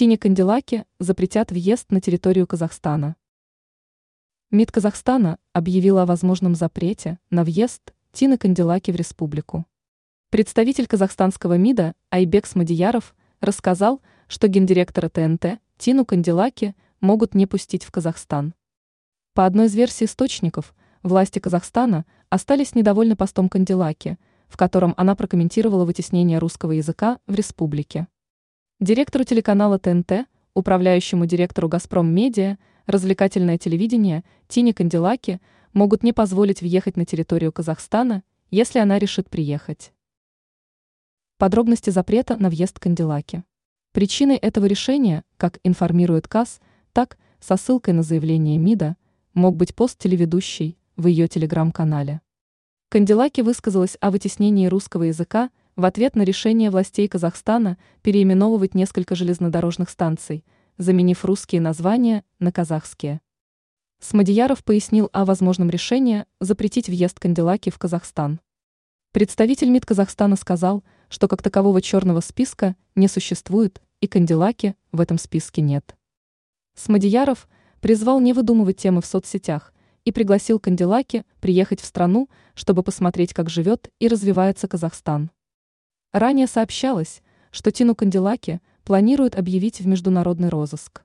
Тине Канделаке запретят въезд на территорию Казахстана. МИД Казахстана объявила о возможном запрете на въезд Тины Канделаки в республику. Представитель казахстанского МИДа Айбек Смадияров рассказал, что гендиректора ТНТ Тину Канделаки могут не пустить в Казахстан. По одной из версий источников, власти Казахстана остались недовольны постом Канделаки, в котором она прокомментировала вытеснение русского языка в республике. Директору телеканала ТНТ, управляющему директору «Газпром Медиа», развлекательное телевидение Тине Канделаки могут не позволить въехать на территорию Казахстана, если она решит приехать. Подробности запрета на въезд Канделаки. Причиной этого решения, как информирует КАС, так, со ссылкой на заявление МИДа, мог быть пост телеведущей в ее телеграм-канале. Канделаки высказалась о вытеснении русского языка в ответ на решение властей Казахстана переименовывать несколько железнодорожных станций, заменив русские названия на казахские. Смадияров пояснил о возможном решении запретить въезд Канделаки в Казахстан. Представитель МИД Казахстана сказал, что как такового черного списка не существует и Канделаки в этом списке нет. Смадияров призвал не выдумывать темы в соцсетях и пригласил Канделаки приехать в страну, чтобы посмотреть, как живет и развивается Казахстан. Ранее сообщалось, что Тину Канделаки планируют объявить в международный розыск.